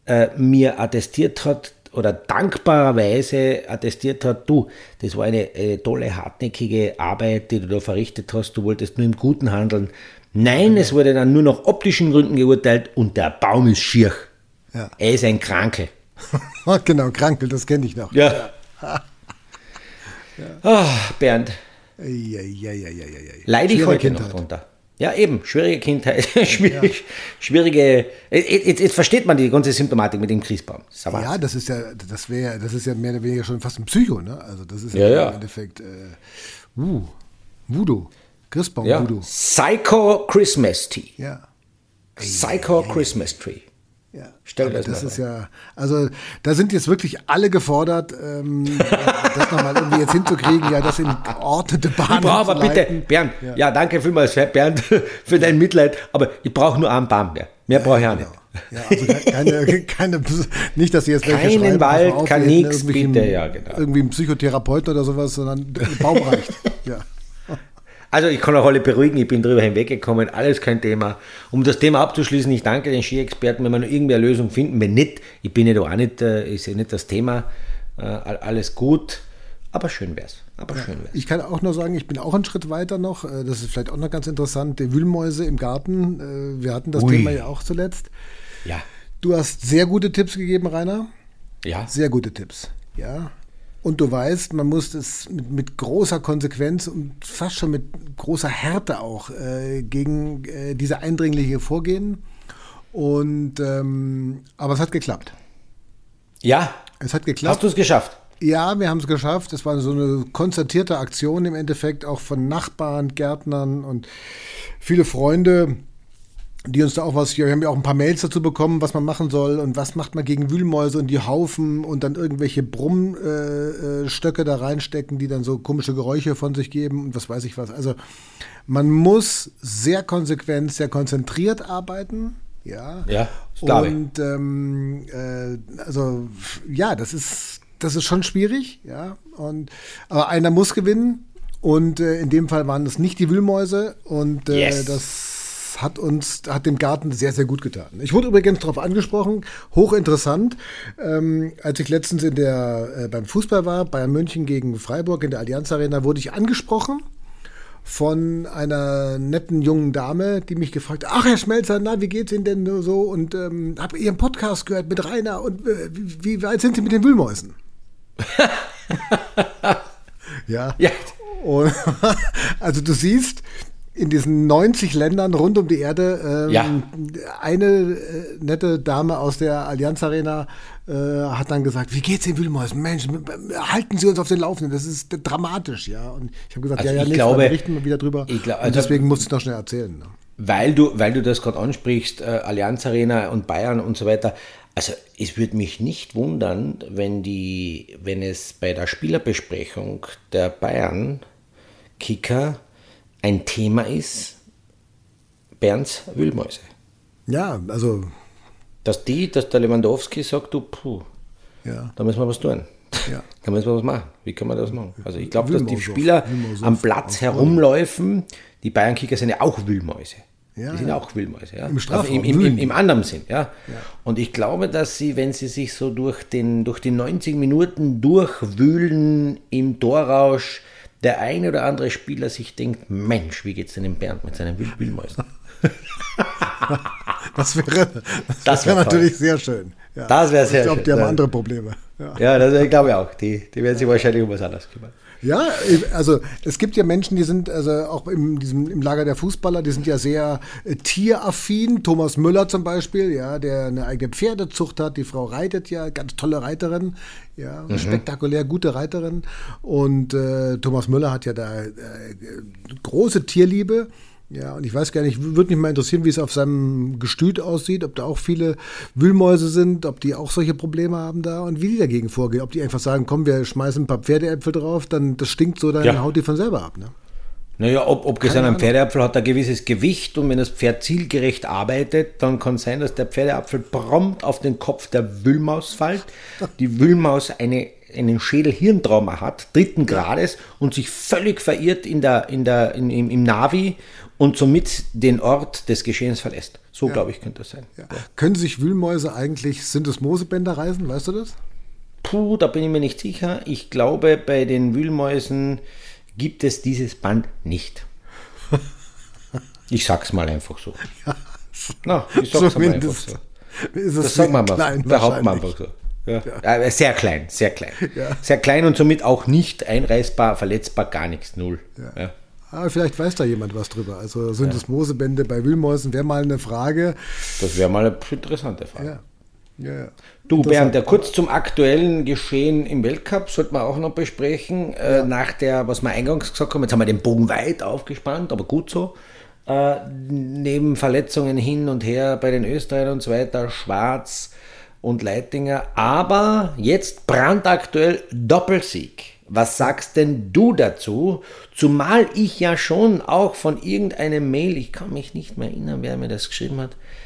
äh, mir attestiert hat oder dankbarerweise attestiert hat, du, das war eine, eine, tolle, hartnäckige Arbeit, die du da verrichtet hast, du wolltest nur im Guten handeln. Nein, es wurde dann nur nach optischen Gründen geurteilt und der Baum ist schier. Ja. Er ist ein Krankel. genau, Krankel, das kenne ich noch. Ja. ja. Oh, Bernd. Ja, ja, ja, ja, Leide ich heute Kindheit. noch drunter. Ja, eben, schwierige Kindheit, schwierig, schwierige. Jetzt, jetzt, versteht man die ganze Symptomatik mit dem Christbaum. Das ja, das ist ja, das wäre, das ist ja mehr oder weniger schon fast ein Psycho, ne? Also das ist ja, ja im Endeffekt äh, uh, Voodoo, Christbaum ja. Voodoo. Psycho Christmas Tea. Ja. Psycho Christmas Tree. Ja, Stell das, das ist ja, also da sind jetzt wirklich alle gefordert, ähm, das nochmal irgendwie jetzt hinzukriegen, ja, das in geordnete Bahnen Ich aber bitte, Bernd, ja. ja. danke vielmals, Bernd, für dein Mitleid, aber ich brauche nur einen Baum mehr. Mehr brauche ich auch nicht. Ja, also keine, keine, nicht, dass Sie jetzt welche Keinen schreiben, Wald, auf, kein nichts, bitte, ja, genau. Irgendwie ein Psychotherapeuten oder sowas, sondern Baum reicht, ja. Also ich kann auch alle beruhigen, ich bin drüber hinweggekommen, alles kein Thema. Um das Thema abzuschließen, ich danke den Ski-Experten, wenn wir noch irgendwie eine Lösung finden. Wenn nicht, ich bin ja da auch nicht, äh, ist ja nicht das Thema, äh, alles gut, aber schön wär's. Aber schön wär's. Ich kann auch nur sagen, ich bin auch einen Schritt weiter noch, äh, das ist vielleicht auch noch ganz interessant, die Wühlmäuse im Garten, wir hatten das Ui. Thema ja auch zuletzt. Ja. Du hast sehr gute Tipps gegeben, Rainer. Ja. Sehr gute Tipps. Ja, und du weißt, man muss es mit, mit, großer Konsequenz und fast schon mit großer Härte auch äh, gegen äh, diese Eindringliche vorgehen. Und ähm, aber es hat geklappt. Ja. Es hat geklappt. Hast du es geschafft? Ja, wir haben es geschafft. Es war so eine konzertierte Aktion im Endeffekt, auch von Nachbarn, Gärtnern und viele Freunde die uns da auch was, wir haben ja auch ein paar Mails dazu bekommen, was man machen soll und was macht man gegen Wühlmäuse und die Haufen und dann irgendwelche Brummstöcke äh, da reinstecken, die dann so komische Geräusche von sich geben und was weiß ich was. Also man muss sehr konsequent, sehr konzentriert arbeiten. Ja, ja und ähm, äh, also ja, das ist das ist schon schwierig, ja. Und aber einer muss gewinnen und äh, in dem Fall waren es nicht die Wühlmäuse und äh, yes. das hat uns, hat dem Garten sehr, sehr gut getan. Ich wurde übrigens darauf angesprochen, hochinteressant, ähm, als ich letztens in der, äh, beim Fußball war, Bayern München gegen Freiburg in der Allianz Arena, wurde ich angesprochen von einer netten jungen Dame, die mich gefragt hat, ach Herr Schmelzer, na, wie geht's Ihnen denn so? Und ähm, habe Ihren Podcast gehört mit Rainer und äh, wie, wie weit sind Sie mit den Wühlmäusen? ja. ja. Und, also du siehst, in diesen 90 Ländern rund um die Erde. Ähm, ja. Eine äh, nette Dame aus der Allianz Arena äh, hat dann gesagt, wie geht's den Wühlmäusen? Mensch, halten Sie uns auf den Laufenden, das ist dramatisch, ja. Und ich habe gesagt, also ja, ja, ich glaube, berichten wir wieder drüber. Glaub, also und deswegen musste ich noch schnell erzählen. Ne? Weil du, weil du das gerade ansprichst, äh, Allianz Arena und Bayern und so weiter. Also es würde mich nicht wundern, wenn die, wenn es bei der Spielerbesprechung der Bayern Kicker ein Thema ist, Bernds Wühlmäuse. Ja, also. Dass die, dass der Lewandowski sagt, du, puh, ja. da müssen wir was tun. Ja. Da müssen wir was machen. Wie kann man das machen? Also ich glaube, dass die Spieler am Platz herumläufen, die Bayern-Kicker sind ja auch Wühlmäuse. Ja, die sind ja. auch Wühlmäuse. Ja? Im, also im, im, im, anderen Sinn. Ja? Und ich glaube, dass sie, wenn sie sich so durch, den, durch die 90 Minuten durchwühlen im Torrausch, der eine oder andere Spieler sich denkt, Mensch, wie geht's denn dem Bernd mit seinen Wildmäusen? das wäre, das, das wäre natürlich sehr schön. Ja. Das wäre sehr schön. Ich glaube, die haben andere Probleme. Ja, ja das ich glaube ich auch. Die, die werden sich wahrscheinlich um was anderes kümmern. Ja, also es gibt ja Menschen, die sind also auch im, diesem, im Lager der Fußballer, die sind ja sehr äh, tieraffin. Thomas Müller zum Beispiel, ja, der eine eigene Pferdezucht hat. Die Frau reitet ja, ganz tolle Reiterin, ja, mhm. spektakulär gute Reiterin. Und äh, Thomas Müller hat ja da äh, große Tierliebe. Ja, und ich weiß gar nicht, würde mich mal interessieren, wie es auf seinem Gestüt aussieht, ob da auch viele Wühlmäuse sind, ob die auch solche Probleme haben da und wie die dagegen vorgehen. Ob die einfach sagen, komm, wir schmeißen ein paar Pferdeäpfel drauf, dann das stinkt so, dann ja. haut die von selber ab. Ne? Naja, ob, ob gesagt, ein Pferdeapfel hat ein gewisses Gewicht und wenn das Pferd zielgerecht arbeitet, dann kann sein, dass der Pferdeapfel prompt auf den Kopf der Wühlmaus fällt. Die Wühlmaus eine einen Schädel-Hirntrauma hat, dritten Grades und sich völlig verirrt in der, in der, in, im, im Navi und somit den Ort des Geschehens verlässt. So, ja. glaube ich, könnte das sein. Ja. Ja. Können sich Wühlmäuse eigentlich Syndesmosebänder reisen? Weißt du das? Puh, da bin ich mir nicht sicher. Ich glaube, bei den Wühlmäusen gibt es dieses Band nicht. Ich sag's mal einfach so. Ja, Na, ich sag's mal einfach so. Das sagen wir mal. Behaupten wir einfach so. Ja. Ja. Sehr klein, sehr klein. Ja. Sehr klein und somit auch nicht einreißbar, verletzbar, gar nichts, null. Ja. Ah, vielleicht weiß da jemand was drüber. Also sind es Moosebände bei Wühlmäusen, wäre mal eine Frage. Das wäre mal eine interessante Frage. Ja. Ja, Du, Bernd, ja, kurz zum aktuellen Geschehen im Weltcup sollte man auch noch besprechen. Äh, nach der, was wir eingangs gesagt haben, jetzt haben wir den Bogen weit aufgespannt, aber gut so. Äh, neben Verletzungen hin und her bei den Österreichern und so weiter, Schwarz, und Leitinger. Aber jetzt brandaktuell Doppelsieg. Was sagst denn du dazu? Zumal ich ja schon auch von irgendeinem Mail, ich kann mich nicht mehr erinnern, wer mir das geschrieben hat, äh,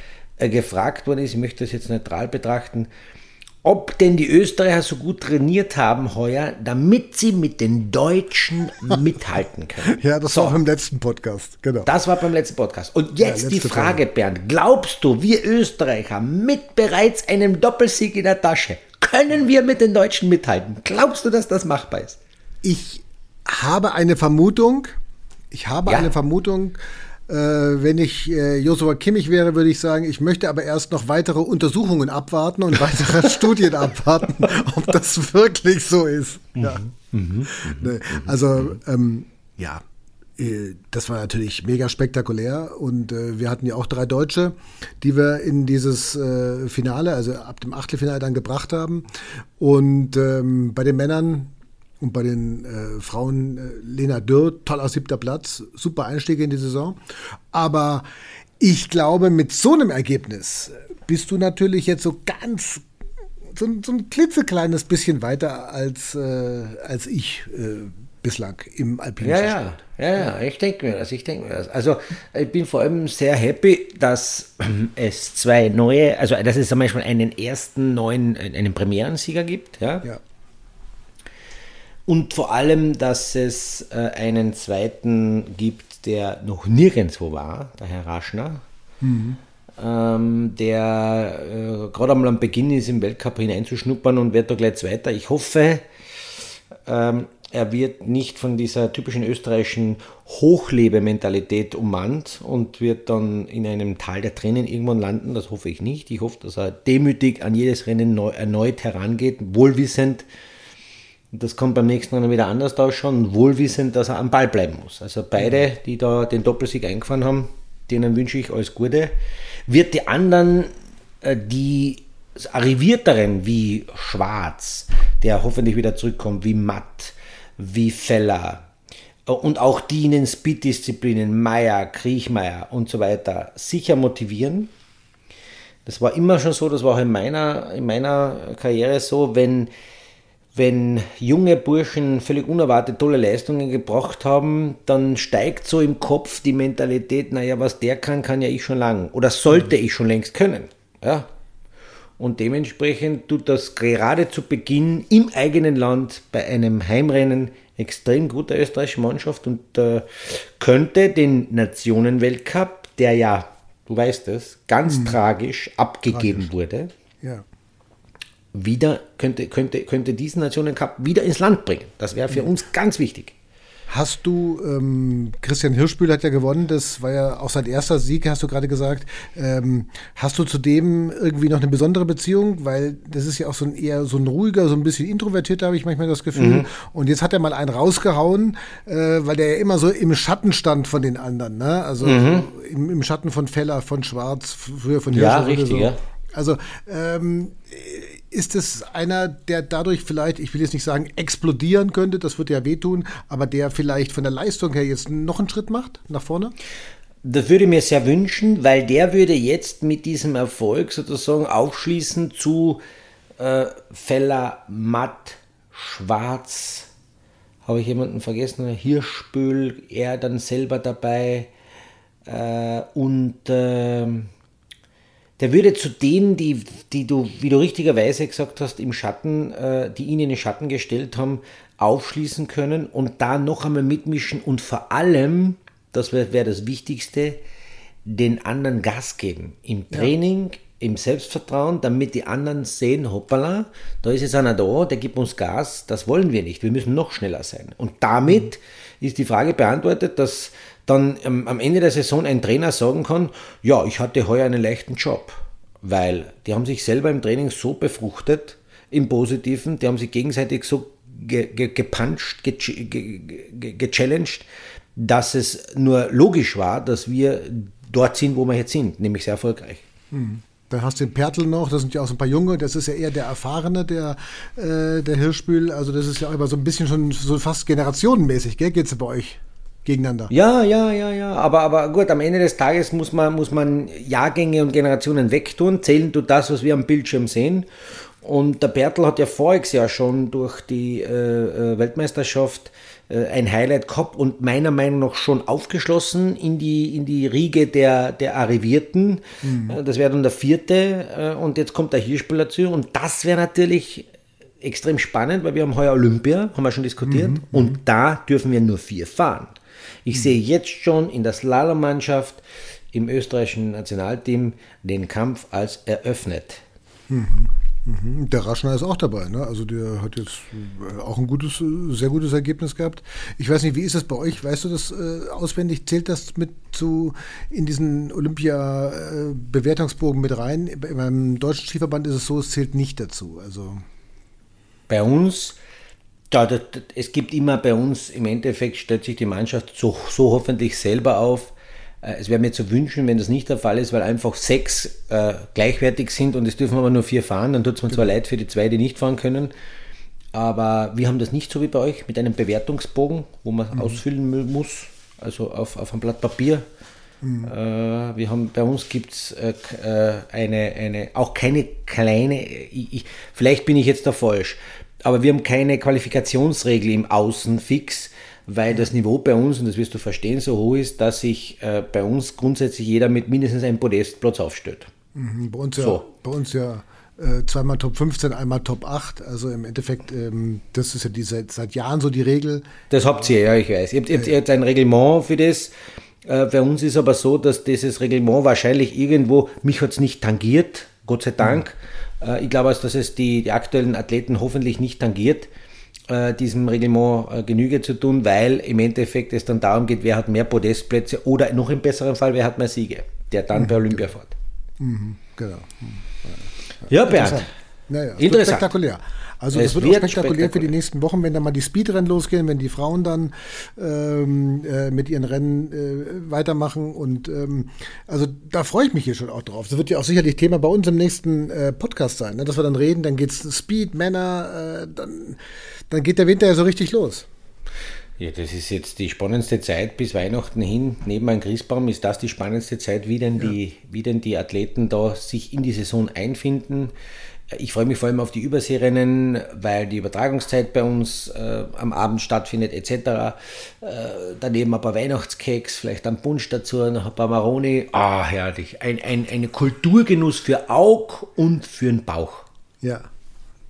gefragt worden ist, ich möchte das jetzt neutral betrachten, ob denn die Österreicher so gut trainiert haben heuer, damit sie mit den Deutschen mithalten können. ja, das so. war beim letzten Podcast, genau. Das war beim letzten Podcast. Und jetzt ja, die Frage, Frage, Bernd, glaubst du, wir Österreicher mit bereits einem Doppelsieg in der Tasche, können wir mit den Deutschen mithalten? Glaubst du, dass das machbar ist? Ich habe eine Vermutung, ich habe ja. eine Vermutung, äh, wenn ich äh, Joshua Kimmich wäre, würde ich sagen, ich möchte aber erst noch weitere Untersuchungen abwarten und weitere Studien abwarten, ob das wirklich so ist. Mhm. Ja. Mhm. Mhm. Ne, also, ähm, ja, äh, das war natürlich mega spektakulär und äh, wir hatten ja auch drei Deutsche, die wir in dieses äh, Finale, also ab dem Achtelfinale dann gebracht haben. Und ähm, bei den Männern und bei den äh, Frauen äh, Lena Dürr, toller siebter Platz, super Einstieg in die Saison. Aber ich glaube, mit so einem Ergebnis bist du natürlich jetzt so ganz, so, so ein klitzekleines bisschen weiter als, äh, als ich äh, bislang im alpinischen ja. Ja, ja, ja, ich denke mir das, ich denke mir das. Also ich bin vor allem sehr happy, dass es zwei neue, also dass es zum Beispiel einen ersten neuen, einen Premierensieger gibt, ja. ja. Und vor allem, dass es äh, einen zweiten gibt, der noch nirgendwo war, der Herr Raschner, mhm. ähm, der äh, gerade einmal am Beginn ist, im Weltcup hineinzuschnuppern und wird da gleich Zweiter. Ich hoffe, ähm, er wird nicht von dieser typischen österreichischen Hochlebementalität ummannt und wird dann in einem Tal der Tränen irgendwann landen. Das hoffe ich nicht. Ich hoffe, dass er demütig an jedes Rennen neu, erneut herangeht, wohlwissend, das kommt beim nächsten Rennen wieder anders ausschauen, wohlwissend, dass er am Ball bleiben muss. Also beide, die da den Doppelsieg eingefahren haben, denen wünsche ich alles Gute. Wird die anderen, äh, die Arrivierteren wie Schwarz, der hoffentlich wieder zurückkommt, wie Matt, wie Feller äh, und auch die in den Speed-Disziplinen, Meier, Kriechmeier und so weiter, sicher motivieren. Das war immer schon so, das war auch in meiner, in meiner Karriere so, wenn wenn junge Burschen völlig unerwartet tolle Leistungen gebracht haben, dann steigt so im Kopf die Mentalität, naja, was der kann, kann ja ich schon lang oder sollte ich schon längst können. Ja? Und dementsprechend tut das gerade zu Beginn im eigenen Land bei einem Heimrennen extrem guter österreichische Mannschaft und äh, könnte den Nationenweltcup, der ja, du weißt es, ganz mhm. tragisch abgegeben tragisch. wurde, ja wieder, könnte, könnte, könnte diesen Nationen Cup wieder ins Land bringen. Das wäre für uns ganz wichtig. Hast du, ähm, Christian Hirschbühl hat ja gewonnen, das war ja auch sein erster Sieg, hast du gerade gesagt. Ähm, hast du zu dem irgendwie noch eine besondere Beziehung? Weil das ist ja auch so ein eher so ein ruhiger, so ein bisschen introvertierter, habe ich manchmal das Gefühl. Mhm. Und jetzt hat er mal einen rausgehauen, äh, weil der ja immer so im Schatten stand von den anderen. Ne? Also mhm. im, im, Schatten von Feller, von Schwarz, früher von Hirschbühl. Ja, richtig, so. ja. Also ähm, ist es einer, der dadurch vielleicht, ich will jetzt nicht sagen, explodieren könnte, das wird ja wehtun, aber der vielleicht von der Leistung her jetzt noch einen Schritt macht nach vorne? Das würde ich mir sehr wünschen, weil der würde jetzt mit diesem Erfolg sozusagen aufschließen zu äh, Feller, Matt, Schwarz, habe ich jemanden vergessen, Hirschbühl, er dann selber dabei äh, und äh, der würde zu denen, die, die du, wie du richtigerweise gesagt hast, im Schatten, äh, die ihn in den Schatten gestellt haben, aufschließen können und da noch einmal mitmischen und vor allem, das wäre wär das Wichtigste, den anderen Gas geben. Im Training, ja. im Selbstvertrauen, damit die anderen sehen, hoppala, da ist jetzt einer da, der gibt uns Gas, das wollen wir nicht, wir müssen noch schneller sein. Und damit mhm. ist die Frage beantwortet, dass dann ähm, am Ende der Saison ein Trainer sagen kann, ja, ich hatte heuer einen leichten Job, weil die haben sich selber im Training so befruchtet, im Positiven, die haben sich gegenseitig so ge ge gepuncht, ge ge gechallenged, dass es nur logisch war, dass wir dort sind, wo wir jetzt sind, nämlich sehr erfolgreich. Mhm. Dann hast du den Pertl noch, das sind ja auch so ein paar Junge, das ist ja eher der Erfahrene, der, äh, der Hirschbühl. Also das ist ja immer so ein bisschen schon so fast generationenmäßig, gell? Geht es bei euch? Gegeneinander. Ja, ja, ja, ja. Aber, aber gut, am Ende des Tages muss man, muss man Jahrgänge und Generationen wegtun. Zählen tut das, was wir am Bildschirm sehen. Und der Bertel hat ja voriges Jahr schon durch die äh, äh, Weltmeisterschaft äh, ein Highlight gehabt und meiner Meinung nach schon aufgeschlossen in die, in die Riege der, der Arrivierten. Mhm. Äh, das wäre dann der vierte äh, und jetzt kommt der Hirschspieler zu und das wäre natürlich extrem spannend, weil wir haben heuer Olympia, haben wir schon diskutiert, mhm. und da dürfen wir nur vier fahren. Ich sehe jetzt schon in der Slalommannschaft im österreichischen Nationalteam den Kampf als eröffnet. Mhm. Der Raschner ist auch dabei, ne? Also der hat jetzt äh, auch ein gutes, äh, sehr gutes Ergebnis gehabt. Ich weiß nicht, wie ist das bei euch? Weißt du das äh, auswendig? Zählt das mit zu in diesen Olympia-Bewertungsbogen mit rein? Beim deutschen Skiverband ist es so, es zählt nicht dazu. Also bei uns ja, das, das, es gibt immer bei uns, im Endeffekt stellt sich die Mannschaft so, so hoffentlich selber auf. Äh, es wäre mir zu wünschen, wenn das nicht der Fall ist, weil einfach sechs äh, gleichwertig sind und es dürfen aber nur vier fahren. Dann tut es mir zwar leid für die zwei, die nicht fahren können. Aber wir haben das nicht so wie bei euch mit einem Bewertungsbogen, wo man mhm. ausfüllen muss, also auf, auf einem Blatt Papier. Mhm. Äh, wir haben, bei uns gibt es äh, äh, eine, eine, auch keine kleine, ich, vielleicht bin ich jetzt da falsch, aber wir haben keine Qualifikationsregel im Außen fix, weil das Niveau bei uns, und das wirst du verstehen, so hoch ist, dass sich äh, bei uns grundsätzlich jeder mit mindestens einem Podestplatz aufstellt. Mhm, bei uns ja, so. bei uns ja äh, zweimal Top 15, einmal Top 8. Also im Endeffekt, ähm, das ist ja die, seit, seit Jahren so die Regel. Das habt ihr, ja, ich weiß. Ihr habt, ihr habt, ein Reglement für das. Äh, bei uns ist aber so, dass dieses Reglement wahrscheinlich irgendwo, mich hat es nicht tangiert, Gott sei Dank. Mhm ich glaube, also, dass es die, die, aktuellen Athleten hoffentlich nicht tangiert, äh, diesem Reglement äh, Genüge zu tun, weil im Endeffekt es dann darum geht, wer hat mehr Podestplätze oder noch im besseren Fall, wer hat mehr Siege, der dann mhm. bei Olympia fährt. Mhm, genau. Mhm. Ja, Bernd. Naja, Interessant. Spektakulär. Also es das wird, wird auch spektakulär, spektakulär, für die nächsten Wochen, wenn dann mal die Speedrennen losgehen, wenn die Frauen dann ähm, äh, mit ihren Rennen äh, weitermachen. Und ähm, also da freue ich mich hier schon auch drauf. Das wird ja auch sicherlich Thema bei uns im nächsten äh, Podcast sein, ne? dass wir dann reden, dann geht's Speed, Männer, äh, dann, dann geht der Winter ja so richtig los. Ja, das ist jetzt die spannendste Zeit bis Weihnachten hin. Neben einem Christbaum ist das die spannendste Zeit, wie denn, ja. die, wie denn die Athleten da sich in die Saison einfinden. Ich freue mich vor allem auf die Überseerennen, weil die Übertragungszeit bei uns äh, am Abend stattfindet etc. Äh, daneben ein paar Weihnachtskeks, vielleicht ein Punsch dazu, noch ein paar Maroni. Ah, herrlich. Ein, ein, ein Kulturgenuss für Aug und für den Bauch. Ja.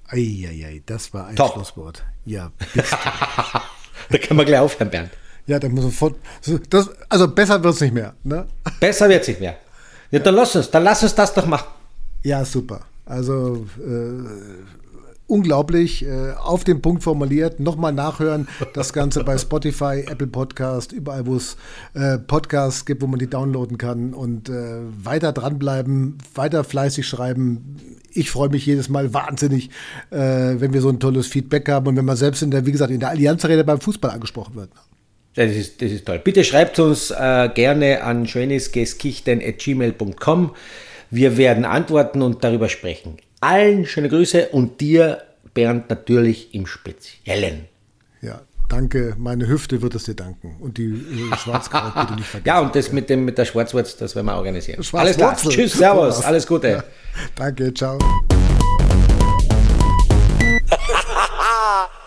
Eieiei, das war ein Top. Schlusswort. Ja, Da kann man gleich aufhören, Bernd. Ja, da muss sofort. Das, also besser wird es nicht mehr. Ne? Besser wird es nicht mehr. Ja, ja, Dann lass uns, dann lass uns das doch machen. Ja, super. Also äh, unglaublich, äh, auf den Punkt formuliert. Nochmal nachhören, das Ganze bei Spotify, Apple Podcast, überall, wo es äh, Podcasts gibt, wo man die downloaden kann und äh, weiter dranbleiben, weiter fleißig schreiben. Ich freue mich jedes Mal wahnsinnig, äh, wenn wir so ein tolles Feedback haben und wenn man selbst in der, wie gesagt, in der Allianz Arena beim Fußball angesprochen wird. Das ist, das ist toll. Bitte schreibt uns äh, gerne an schönesgeskichten.gmail.com. Wir werden antworten und darüber sprechen. Allen schöne Grüße und dir, Bernd, natürlich im Speziellen. Ja, danke. Meine Hüfte wird es dir danken. Und die äh, Schwarzkraut bitte nicht vergessen. Ja, und das mit, dem, mit der Schwarzwurz, das werden wir organisieren. Alles klar. Tschüss, Servus, alles Gute. Ja, danke, ciao.